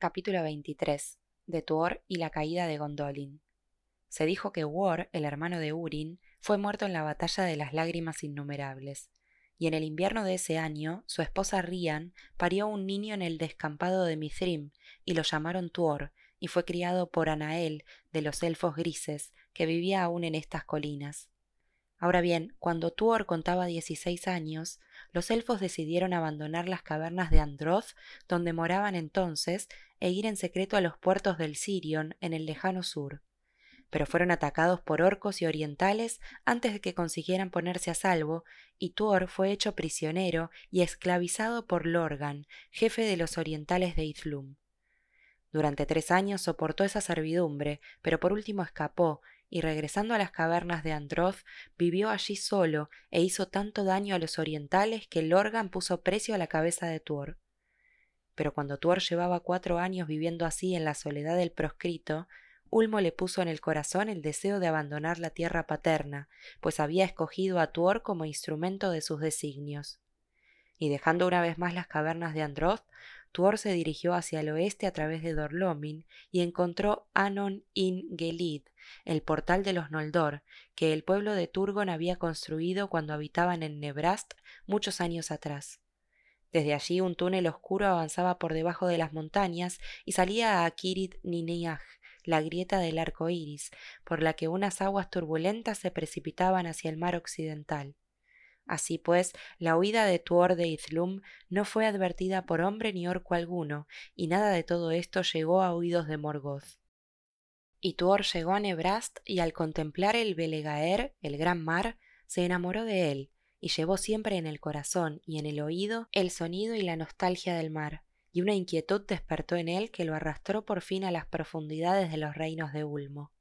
Capítulo 23 de Tuor y la caída de Gondolin. Se dijo que War, el hermano de Urin, fue muerto en la batalla de las lágrimas innumerables, y en el invierno de ese año su esposa Rian parió un niño en el descampado de Mithrim, y lo llamaron Tuor, y fue criado por Anael de los elfos grises, que vivía aún en estas colinas. Ahora bien, cuando Tuor contaba dieciséis años, los elfos decidieron abandonar las cavernas de Androth, donde moraban entonces, e ir en secreto a los puertos del Sirion, en el lejano sur. Pero fueron atacados por orcos y orientales antes de que consiguieran ponerse a salvo, y Tuor fue hecho prisionero y esclavizado por Lorgan, jefe de los orientales de Ithlum. Durante tres años soportó esa servidumbre, pero por último escapó y regresando a las cavernas de Androth, vivió allí solo e hizo tanto daño a los orientales que Lorgan puso precio a la cabeza de Tuor. Pero cuando Tuor llevaba cuatro años viviendo así en la soledad del proscrito, Ulmo le puso en el corazón el deseo de abandonar la tierra paterna, pues había escogido a Tuor como instrumento de sus designios. Y dejando una vez más las cavernas de Androth, Tuor se dirigió hacia el oeste a través de Dorlomin y encontró Anon in Gelid, el portal de los Noldor, que el pueblo de Turgon había construido cuando habitaban en Nebrast muchos años atrás. Desde allí un túnel oscuro avanzaba por debajo de las montañas y salía a Kirit Nineach, la grieta del arco iris, por la que unas aguas turbulentas se precipitaban hacia el mar occidental. Así pues, la huida de Tuor de Izlum no fue advertida por hombre ni orco alguno, y nada de todo esto llegó a oídos de Morgoth. Y Tuor llegó a Nebrast y al contemplar el Belegaer, el gran mar, se enamoró de él, y llevó siempre en el corazón y en el oído el sonido y la nostalgia del mar, y una inquietud despertó en él que lo arrastró por fin a las profundidades de los reinos de Ulmo.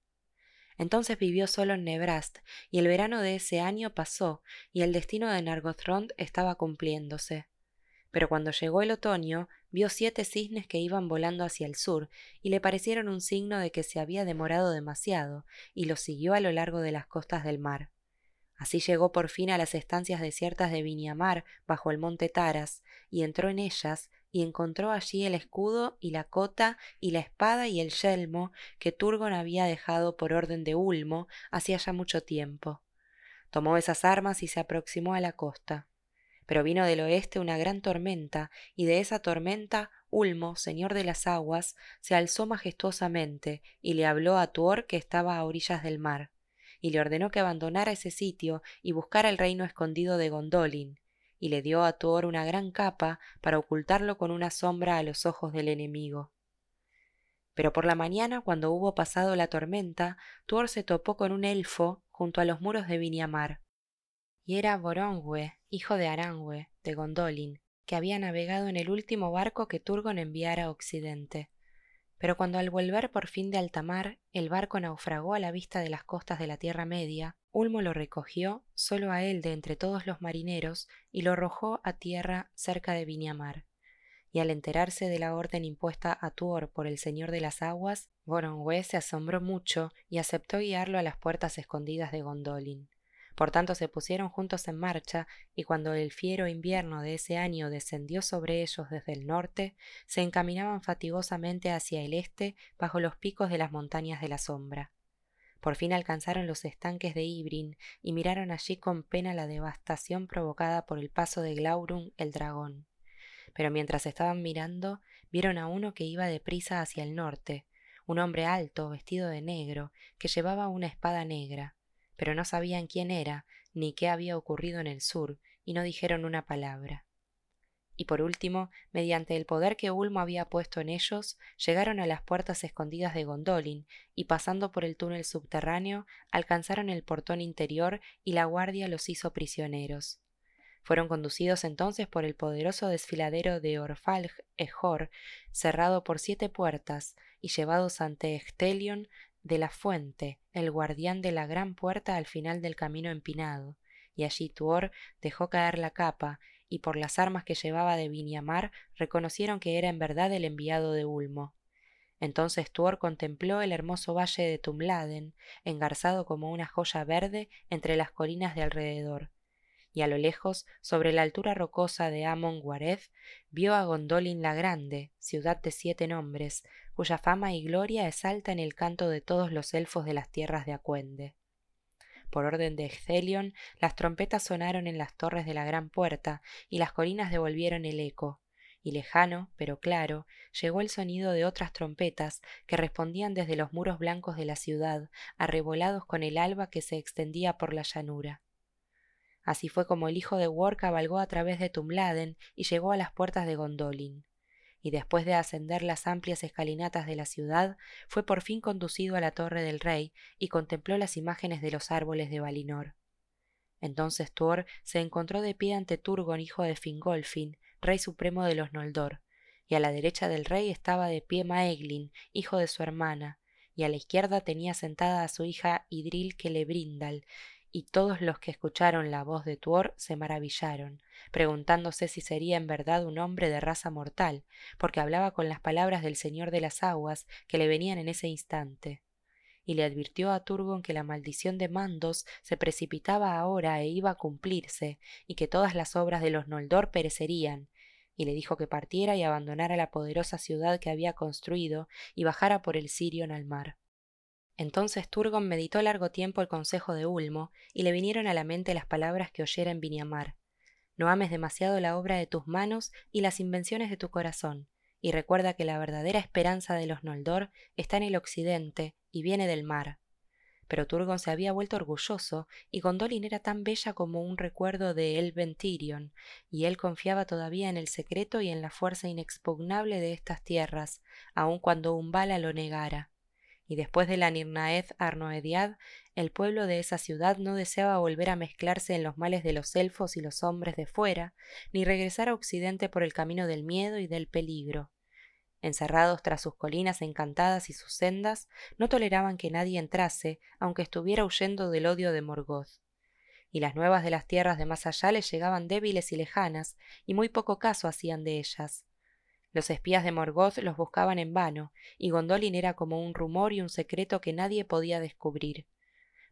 Entonces vivió solo en Nebrast, y el verano de ese año pasó, y el destino de Nargothrond estaba cumpliéndose. Pero cuando llegó el otoño, vio siete cisnes que iban volando hacia el sur, y le parecieron un signo de que se había demorado demasiado, y los siguió a lo largo de las costas del mar. Así llegó por fin a las estancias desiertas de Viñamar, bajo el monte Taras, y entró en ellas, y encontró allí el escudo y la cota y la espada y el yelmo que Turgon había dejado por orden de Ulmo hacía ya mucho tiempo. Tomó esas armas y se aproximó a la costa. Pero vino del oeste una gran tormenta, y de esa tormenta Ulmo, señor de las aguas, se alzó majestuosamente y le habló a Tuor que estaba a orillas del mar, y le ordenó que abandonara ese sitio y buscara el reino escondido de Gondolin, y le dio a Thor una gran capa para ocultarlo con una sombra a los ojos del enemigo. Pero por la mañana, cuando hubo pasado la tormenta, Thor se topó con un elfo junto a los muros de Viniamar. Y era Borongwe, hijo de Arangwe, de Gondolin, que había navegado en el último barco que Turgon enviara a Occidente. Pero cuando al volver por fin de alta mar el barco naufragó a la vista de las costas de la Tierra Media, Ulmo lo recogió, solo a él de entre todos los marineros, y lo arrojó a tierra cerca de Viñamar. Y al enterarse de la orden impuesta a Tuor por el señor de las aguas, Gorongue se asombró mucho y aceptó guiarlo a las puertas escondidas de Gondolin. Por tanto se pusieron juntos en marcha, y cuando el fiero invierno de ese año descendió sobre ellos desde el norte, se encaminaban fatigosamente hacia el este bajo los picos de las montañas de la sombra. Por fin alcanzaron los estanques de Ibrin y miraron allí con pena la devastación provocada por el paso de Glaurung el dragón. Pero mientras estaban mirando, vieron a uno que iba deprisa hacia el norte, un hombre alto, vestido de negro, que llevaba una espada negra pero no sabían quién era ni qué había ocurrido en el sur, y no dijeron una palabra. Y por último, mediante el poder que Ulmo había puesto en ellos, llegaron a las puertas escondidas de Gondolin, y pasando por el túnel subterráneo, alcanzaron el portón interior y la guardia los hizo prisioneros. Fueron conducidos entonces por el poderoso desfiladero de Orfalj Ejor, cerrado por siete puertas, y llevados ante Estelion, de la fuente, el guardián de la gran puerta al final del camino empinado, y allí Tuor dejó caer la capa, y por las armas que llevaba de Viñamar reconocieron que era en verdad el enviado de Ulmo. Entonces Tuor contempló el hermoso valle de Tumladen, engarzado como una joya verde entre las colinas de alrededor, y a lo lejos, sobre la altura rocosa de Amon Guaref, vio a Gondolin la Grande, ciudad de siete nombres, cuya fama y gloria es alta en el canto de todos los elfos de las tierras de Acuende. Por orden de Excelion, las trompetas sonaron en las torres de la gran puerta, y las colinas devolvieron el eco, y lejano, pero claro, llegó el sonido de otras trompetas que respondían desde los muros blancos de la ciudad, arrebolados con el alba que se extendía por la llanura. Así fue como el hijo de War cabalgó a través de Tumladen y llegó a las puertas de Gondolin y después de ascender las amplias escalinatas de la ciudad, fue por fin conducido a la torre del rey y contempló las imágenes de los árboles de Valinor. Entonces Tuor se encontró de pie ante Turgon, hijo de Fingolfin, rey supremo de los Noldor, y a la derecha del rey estaba de pie Maeglin, hijo de su hermana, y a la izquierda tenía sentada a su hija Idril Celebrindal, y todos los que escucharon la voz de Tuor se maravillaron, preguntándose si sería en verdad un hombre de raza mortal, porque hablaba con las palabras del Señor de las Aguas que le venían en ese instante. Y le advirtió a Turgon que la maldición de Mandos se precipitaba ahora e iba a cumplirse, y que todas las obras de los Noldor perecerían, y le dijo que partiera y abandonara la poderosa ciudad que había construido y bajara por el Sirion al mar. Entonces Turgon meditó largo tiempo el consejo de Ulmo, y le vinieron a la mente las palabras que oyera en Viniamar. No ames demasiado la obra de tus manos y las invenciones de tu corazón, y recuerda que la verdadera esperanza de los Noldor está en el occidente y viene del mar. Pero Turgon se había vuelto orgulloso, y Gondolin era tan bella como un recuerdo de Elben Tirion, y él confiaba todavía en el secreto y en la fuerza inexpugnable de estas tierras, aun cuando Umbala lo negara y después de la Nirnaeth Arnoediad, el pueblo de esa ciudad no deseaba volver a mezclarse en los males de los elfos y los hombres de fuera, ni regresar a Occidente por el camino del miedo y del peligro. Encerrados tras sus colinas encantadas y sus sendas, no toleraban que nadie entrase, aunque estuviera huyendo del odio de Morgoth. Y las nuevas de las tierras de más allá les llegaban débiles y lejanas, y muy poco caso hacían de ellas. Los espías de Morgoth los buscaban en vano, y Gondolin era como un rumor y un secreto que nadie podía descubrir.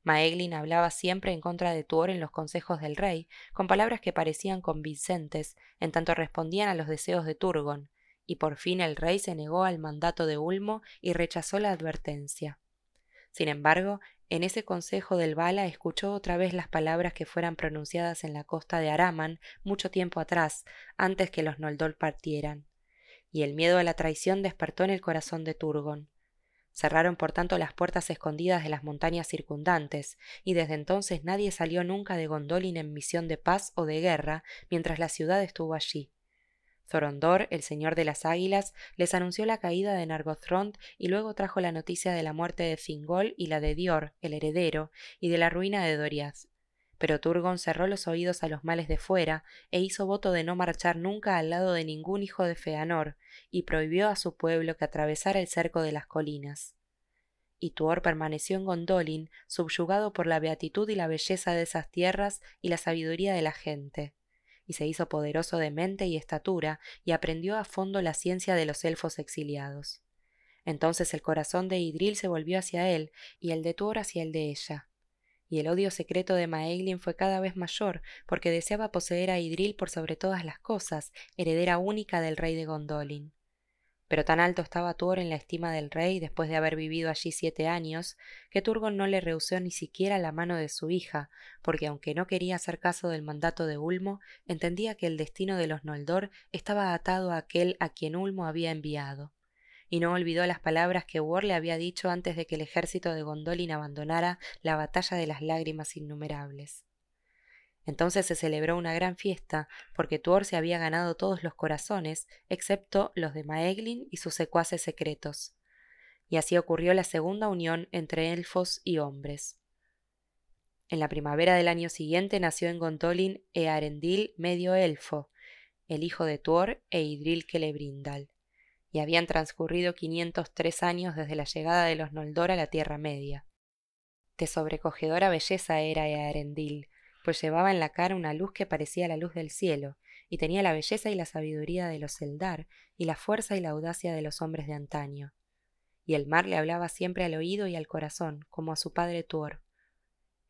Maeglin hablaba siempre en contra de Tuor en los consejos del rey, con palabras que parecían convincentes, en tanto respondían a los deseos de Turgon, y por fin el rey se negó al mandato de Ulmo y rechazó la advertencia. Sin embargo, en ese consejo del Bala escuchó otra vez las palabras que fueran pronunciadas en la costa de Araman mucho tiempo atrás, antes que los Noldor partieran y el miedo a la traición despertó en el corazón de Turgon. Cerraron por tanto las puertas escondidas de las montañas circundantes, y desde entonces nadie salió nunca de Gondolin en misión de paz o de guerra mientras la ciudad estuvo allí. Zorondor, el señor de las águilas, les anunció la caída de Nargothrond y luego trajo la noticia de la muerte de Thingol y la de Dior, el heredero, y de la ruina de Doriath pero Turgon cerró los oídos a los males de fuera e hizo voto de no marchar nunca al lado de ningún hijo de Feanor, y prohibió a su pueblo que atravesara el cerco de las colinas. Y Tuor permaneció en Gondolin, subyugado por la beatitud y la belleza de esas tierras y la sabiduría de la gente, y se hizo poderoso de mente y estatura, y aprendió a fondo la ciencia de los elfos exiliados. Entonces el corazón de Idril se volvió hacia él, y el de Tuor hacia el de ella y el odio secreto de Maeglin fue cada vez mayor, porque deseaba poseer a Idril por sobre todas las cosas, heredera única del rey de Gondolin. Pero tan alto estaba Tuor en la estima del rey, después de haber vivido allí siete años, que Turgon no le rehusó ni siquiera la mano de su hija, porque aunque no quería hacer caso del mandato de Ulmo, entendía que el destino de los Noldor estaba atado a aquel a quien Ulmo había enviado y no olvidó las palabras que War le había dicho antes de que el ejército de Gondolin abandonara la batalla de las lágrimas innumerables. Entonces se celebró una gran fiesta, porque Tuor se había ganado todos los corazones, excepto los de Maeglin y sus secuaces secretos. Y así ocurrió la segunda unión entre elfos y hombres. En la primavera del año siguiente nació en Gondolin Earendil medio elfo, el hijo de Tuor e Idril Celebrindal y habían transcurrido quinientos tres años desde la llegada de los Noldor a la Tierra Media. De sobrecogedora belleza era Earendil, pues llevaba en la cara una luz que parecía la luz del cielo, y tenía la belleza y la sabiduría de los Eldar, y la fuerza y la audacia de los hombres de antaño. Y el mar le hablaba siempre al oído y al corazón, como a su padre Tuor.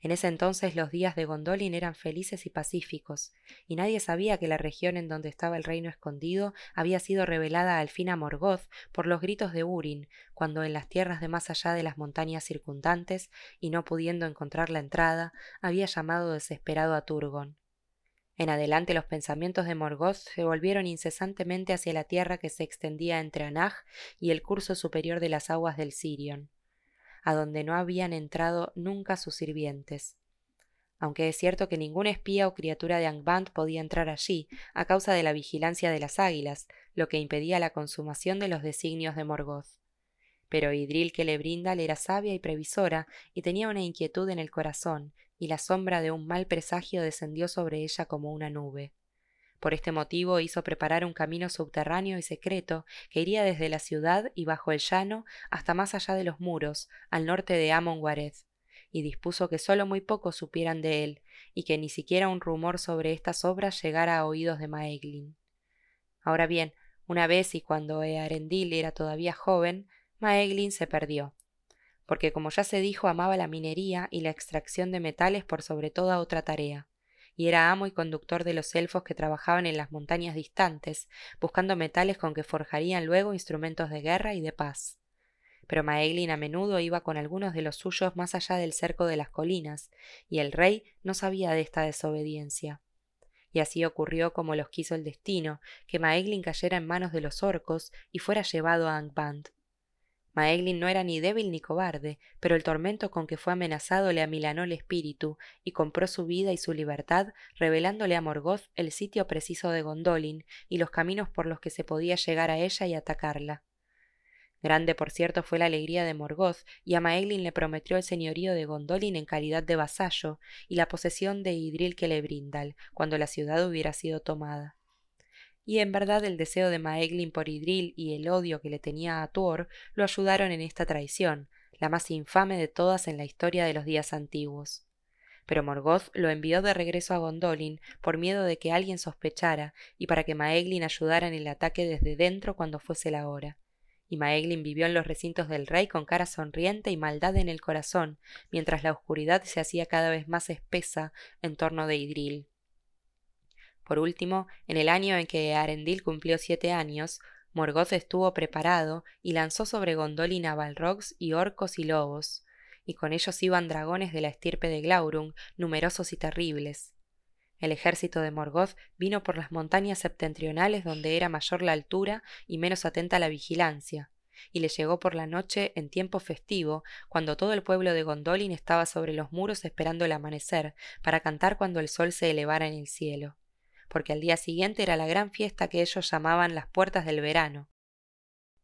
En ese entonces los días de Gondolin eran felices y pacíficos, y nadie sabía que la región en donde estaba el reino escondido había sido revelada al fin a Morgoth por los gritos de Urin, cuando en las tierras de más allá de las montañas circundantes, y no pudiendo encontrar la entrada, había llamado desesperado a Turgon. En adelante los pensamientos de Morgoth se volvieron incesantemente hacia la tierra que se extendía entre Anaj y el curso superior de las aguas del Sirion, a donde no habían entrado nunca sus sirvientes. Aunque es cierto que ningún espía o criatura de Angband podía entrar allí, a causa de la vigilancia de las águilas, lo que impedía la consumación de los designios de Morgoth. Pero Idril Celebrindal era sabia y previsora, y tenía una inquietud en el corazón, y la sombra de un mal presagio descendió sobre ella como una nube. Por este motivo hizo preparar un camino subterráneo y secreto que iría desde la ciudad y bajo el llano hasta más allá de los muros, al norte de Amon y dispuso que sólo muy pocos supieran de él, y que ni siquiera un rumor sobre estas obras llegara a oídos de Maeglin. Ahora bien, una vez y cuando Earendil era todavía joven, Maeglin se perdió, porque como ya se dijo amaba la minería y la extracción de metales por sobre toda otra tarea, y era amo y conductor de los elfos que trabajaban en las montañas distantes, buscando metales con que forjarían luego instrumentos de guerra y de paz. Pero Maeglin a menudo iba con algunos de los suyos más allá del cerco de las colinas, y el rey no sabía de esta desobediencia. Y así ocurrió como los quiso el destino, que Maeglin cayera en manos de los orcos y fuera llevado a Angband. Maeglin no era ni débil ni cobarde, pero el tormento con que fue amenazado le amilanó el espíritu y compró su vida y su libertad, revelándole a Morgoth el sitio preciso de Gondolin y los caminos por los que se podía llegar a ella y atacarla. Grande, por cierto, fue la alegría de Morgoth, y a Maeglin le prometió el señorío de Gondolin en calidad de vasallo y la posesión de Idril Celebrindal, cuando la ciudad hubiera sido tomada y en verdad el deseo de Maeglin por Idril y el odio que le tenía a Tuor lo ayudaron en esta traición, la más infame de todas en la historia de los días antiguos. Pero Morgoth lo envió de regreso a Gondolin por miedo de que alguien sospechara y para que Maeglin ayudara en el ataque desde dentro cuando fuese la hora. Y Maeglin vivió en los recintos del rey con cara sonriente y maldad en el corazón, mientras la oscuridad se hacía cada vez más espesa en torno de Idril. Por último, en el año en que Arendil cumplió siete años, Morgoth estuvo preparado y lanzó sobre Gondolin a balrogs y orcos y lobos, y con ellos iban dragones de la estirpe de Glaurung, numerosos y terribles. El ejército de Morgoth vino por las montañas septentrionales donde era mayor la altura y menos atenta la vigilancia, y le llegó por la noche en tiempo festivo, cuando todo el pueblo de Gondolin estaba sobre los muros esperando el amanecer, para cantar cuando el sol se elevara en el cielo porque al día siguiente era la gran fiesta que ellos llamaban las puertas del verano.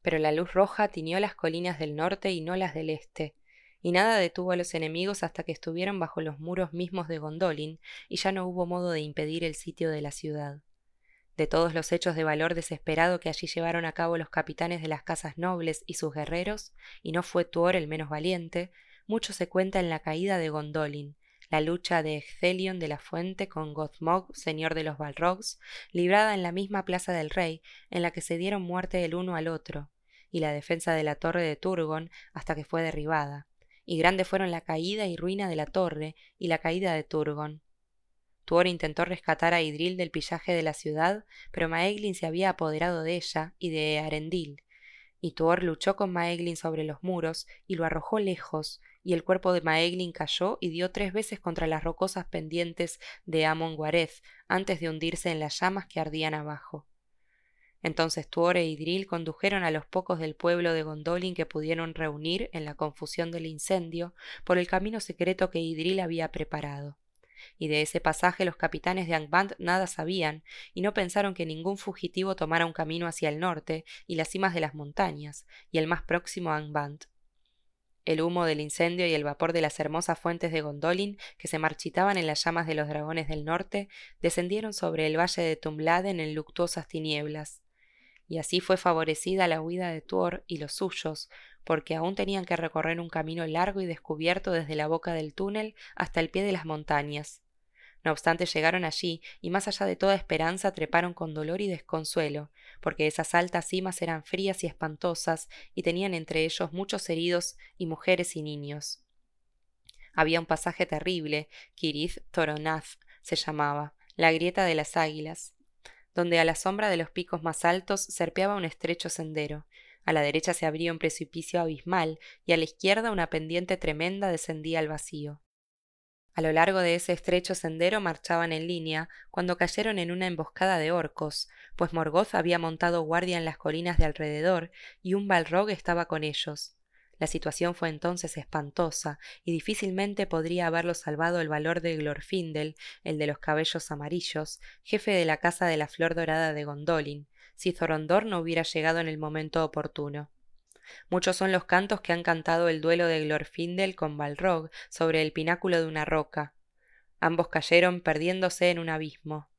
Pero la luz roja tiñó las colinas del norte y no las del este, y nada detuvo a los enemigos hasta que estuvieron bajo los muros mismos de Gondolin, y ya no hubo modo de impedir el sitio de la ciudad. De todos los hechos de valor desesperado que allí llevaron a cabo los capitanes de las casas nobles y sus guerreros, y no fue Tuor el menos valiente, mucho se cuenta en la caída de Gondolin, la lucha de Ecthelion de la Fuente con Gothmog, señor de los Balrogs, librada en la misma plaza del rey, en la que se dieron muerte el uno al otro, y la defensa de la torre de Turgon hasta que fue derribada. Y grande fueron la caída y ruina de la torre y la caída de Turgon. Tuor intentó rescatar a Idril del pillaje de la ciudad, pero Maeglin se había apoderado de ella y de Arendil, y Tuor luchó con Maeglin sobre los muros y lo arrojó lejos, y el cuerpo de Maeglin cayó y dio tres veces contra las rocosas pendientes de Amon Guarez antes de hundirse en las llamas que ardían abajo. Entonces Tuor e Idril condujeron a los pocos del pueblo de Gondolin que pudieron reunir en la confusión del incendio por el camino secreto que Idril había preparado y de ese pasaje los capitanes de Angband nada sabían, y no pensaron que ningún fugitivo tomara un camino hacia el norte y las cimas de las montañas, y el más próximo a Angband. El humo del incendio y el vapor de las hermosas fuentes de Gondolin, que se marchitaban en las llamas de los dragones del norte, descendieron sobre el valle de Tumladen en luctuosas tinieblas. Y así fue favorecida la huida de Tuor y los suyos, porque aún tenían que recorrer un camino largo y descubierto desde la boca del túnel hasta el pie de las montañas. No obstante llegaron allí, y más allá de toda esperanza treparon con dolor y desconsuelo, porque esas altas cimas eran frías y espantosas, y tenían entre ellos muchos heridos y mujeres y niños. Había un pasaje terrible, Kirith Toronath se llamaba, la grieta de las águilas, donde a la sombra de los picos más altos serpeaba un estrecho sendero. A la derecha se abría un precipicio abismal y a la izquierda una pendiente tremenda descendía al vacío. A lo largo de ese estrecho sendero marchaban en línea cuando cayeron en una emboscada de orcos, pues Morgoth había montado guardia en las colinas de alrededor y un balrog estaba con ellos. La situación fue entonces espantosa, y difícilmente podría haberlo salvado el valor de Glorfindel, el de los cabellos amarillos, jefe de la casa de la flor dorada de Gondolin, si Zorondor no hubiera llegado en el momento oportuno. Muchos son los cantos que han cantado el duelo de Glorfindel con Balrog sobre el pináculo de una roca. Ambos cayeron perdiéndose en un abismo.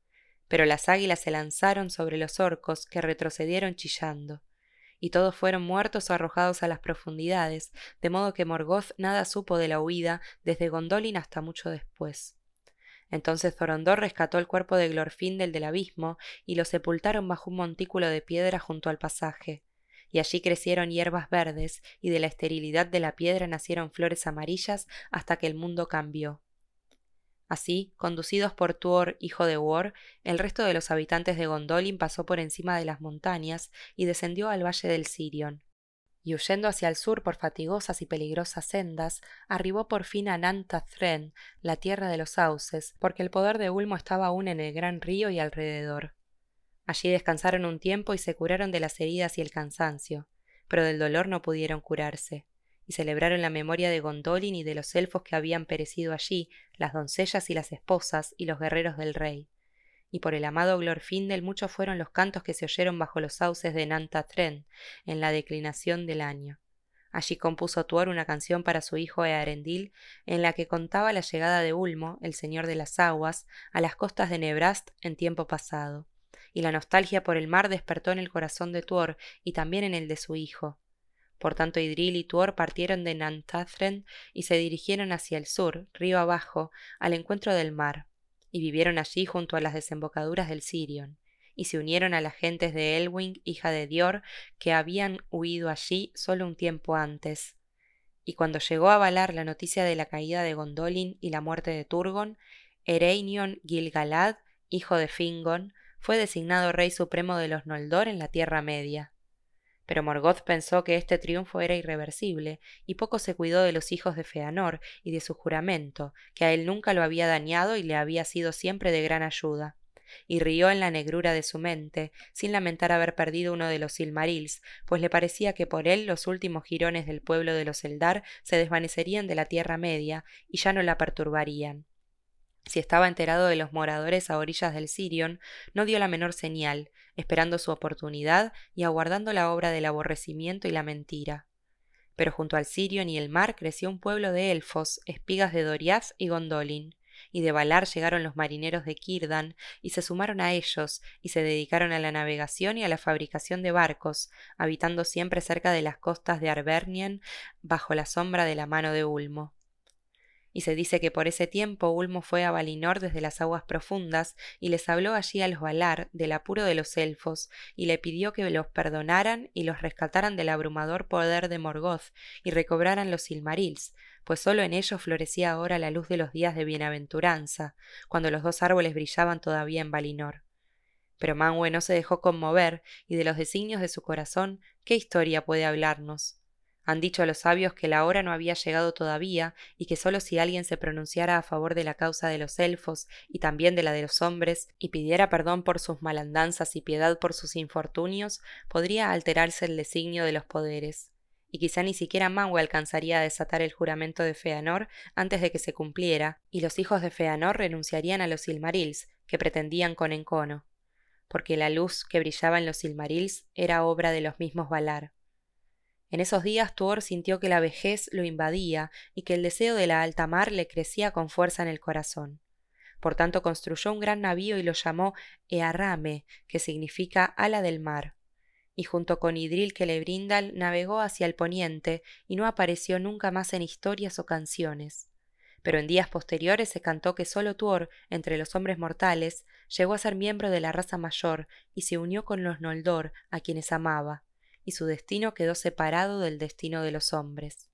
Pero las águilas se lanzaron sobre los orcos que retrocedieron chillando y todos fueron muertos o arrojados a las profundidades, de modo que Morgoth nada supo de la huida desde Gondolin hasta mucho después. Entonces Zorondor rescató el cuerpo de Glorfindel del abismo y lo sepultaron bajo un montículo de piedra junto al pasaje. Y allí crecieron hierbas verdes, y de la esterilidad de la piedra nacieron flores amarillas hasta que el mundo cambió. Así, conducidos por Tuor, hijo de War, el resto de los habitantes de Gondolin pasó por encima de las montañas y descendió al valle del Sirion. Y huyendo hacia el sur por fatigosas y peligrosas sendas, arribó por fin a Nantathren, la tierra de los sauces, porque el poder de Ulmo estaba aún en el gran río y alrededor. Allí descansaron un tiempo y se curaron de las heridas y el cansancio, pero del dolor no pudieron curarse y celebraron la memoria de Gondolin y de los elfos que habían perecido allí, las doncellas y las esposas y los guerreros del rey. Y por el amado Glorfindel muchos fueron los cantos que se oyeron bajo los sauces de Nantathren, en la declinación del año. Allí compuso Tuor una canción para su hijo Earendil, en la que contaba la llegada de Ulmo, el señor de las aguas, a las costas de Nebrast en tiempo pasado. Y la nostalgia por el mar despertó en el corazón de Tuor y también en el de su hijo, por tanto, Idril y Tuor partieron de Nantathren y se dirigieron hacia el sur, río abajo, al encuentro del mar, y vivieron allí junto a las desembocaduras del Sirion, y se unieron a las gentes de Elwing, hija de Dior, que habían huido allí solo un tiempo antes. Y cuando llegó a Valar la noticia de la caída de Gondolin y la muerte de Turgon, Ereinion Gilgalad, hijo de Fingon, fue designado rey supremo de los Noldor en la Tierra Media. Pero Morgoth pensó que este triunfo era irreversible, y poco se cuidó de los hijos de Feanor y de su juramento, que a él nunca lo había dañado y le había sido siempre de gran ayuda. Y rió en la negrura de su mente, sin lamentar haber perdido uno de los Silmarils, pues le parecía que por él los últimos jirones del pueblo de los Eldar se desvanecerían de la Tierra Media y ya no la perturbarían. Si estaba enterado de los moradores a orillas del Sirion, no dio la menor señal, esperando su oportunidad y aguardando la obra del aborrecimiento y la mentira. Pero junto al Sirion y el mar creció un pueblo de elfos, espigas de Doriath y Gondolin, y de Valar llegaron los marineros de Kirdan, y se sumaron a ellos, y se dedicaron a la navegación y a la fabricación de barcos, habitando siempre cerca de las costas de Arbernien, bajo la sombra de la mano de Ulmo y se dice que por ese tiempo Ulmo fue a Valinor desde las aguas profundas y les habló allí a los Valar del apuro de los elfos y le pidió que los perdonaran y los rescataran del abrumador poder de Morgoth y recobraran los Silmarils, pues sólo en ellos florecía ahora la luz de los días de bienaventuranza, cuando los dos árboles brillaban todavía en Valinor. Pero Manwë no se dejó conmover, y de los designios de su corazón, ¿qué historia puede hablarnos? Han dicho los sabios que la hora no había llegado todavía y que sólo si alguien se pronunciara a favor de la causa de los elfos y también de la de los hombres y pidiera perdón por sus malandanzas y piedad por sus infortunios, podría alterarse el designio de los poderes. Y quizá ni siquiera Manwë alcanzaría a desatar el juramento de Feanor antes de que se cumpliera, y los hijos de Feanor renunciarían a los Silmarils, que pretendían con encono, porque la luz que brillaba en los Silmarils era obra de los mismos Valar. En esos días Tuor sintió que la vejez lo invadía y que el deseo de la alta mar le crecía con fuerza en el corazón. Por tanto construyó un gran navío y lo llamó Earrame, que significa ala del mar. Y junto con Idril Celebrindal navegó hacia el poniente y no apareció nunca más en historias o canciones. Pero en días posteriores se cantó que solo Tuor, entre los hombres mortales, llegó a ser miembro de la raza mayor y se unió con los Noldor, a quienes amaba y su destino quedó separado del destino de los hombres.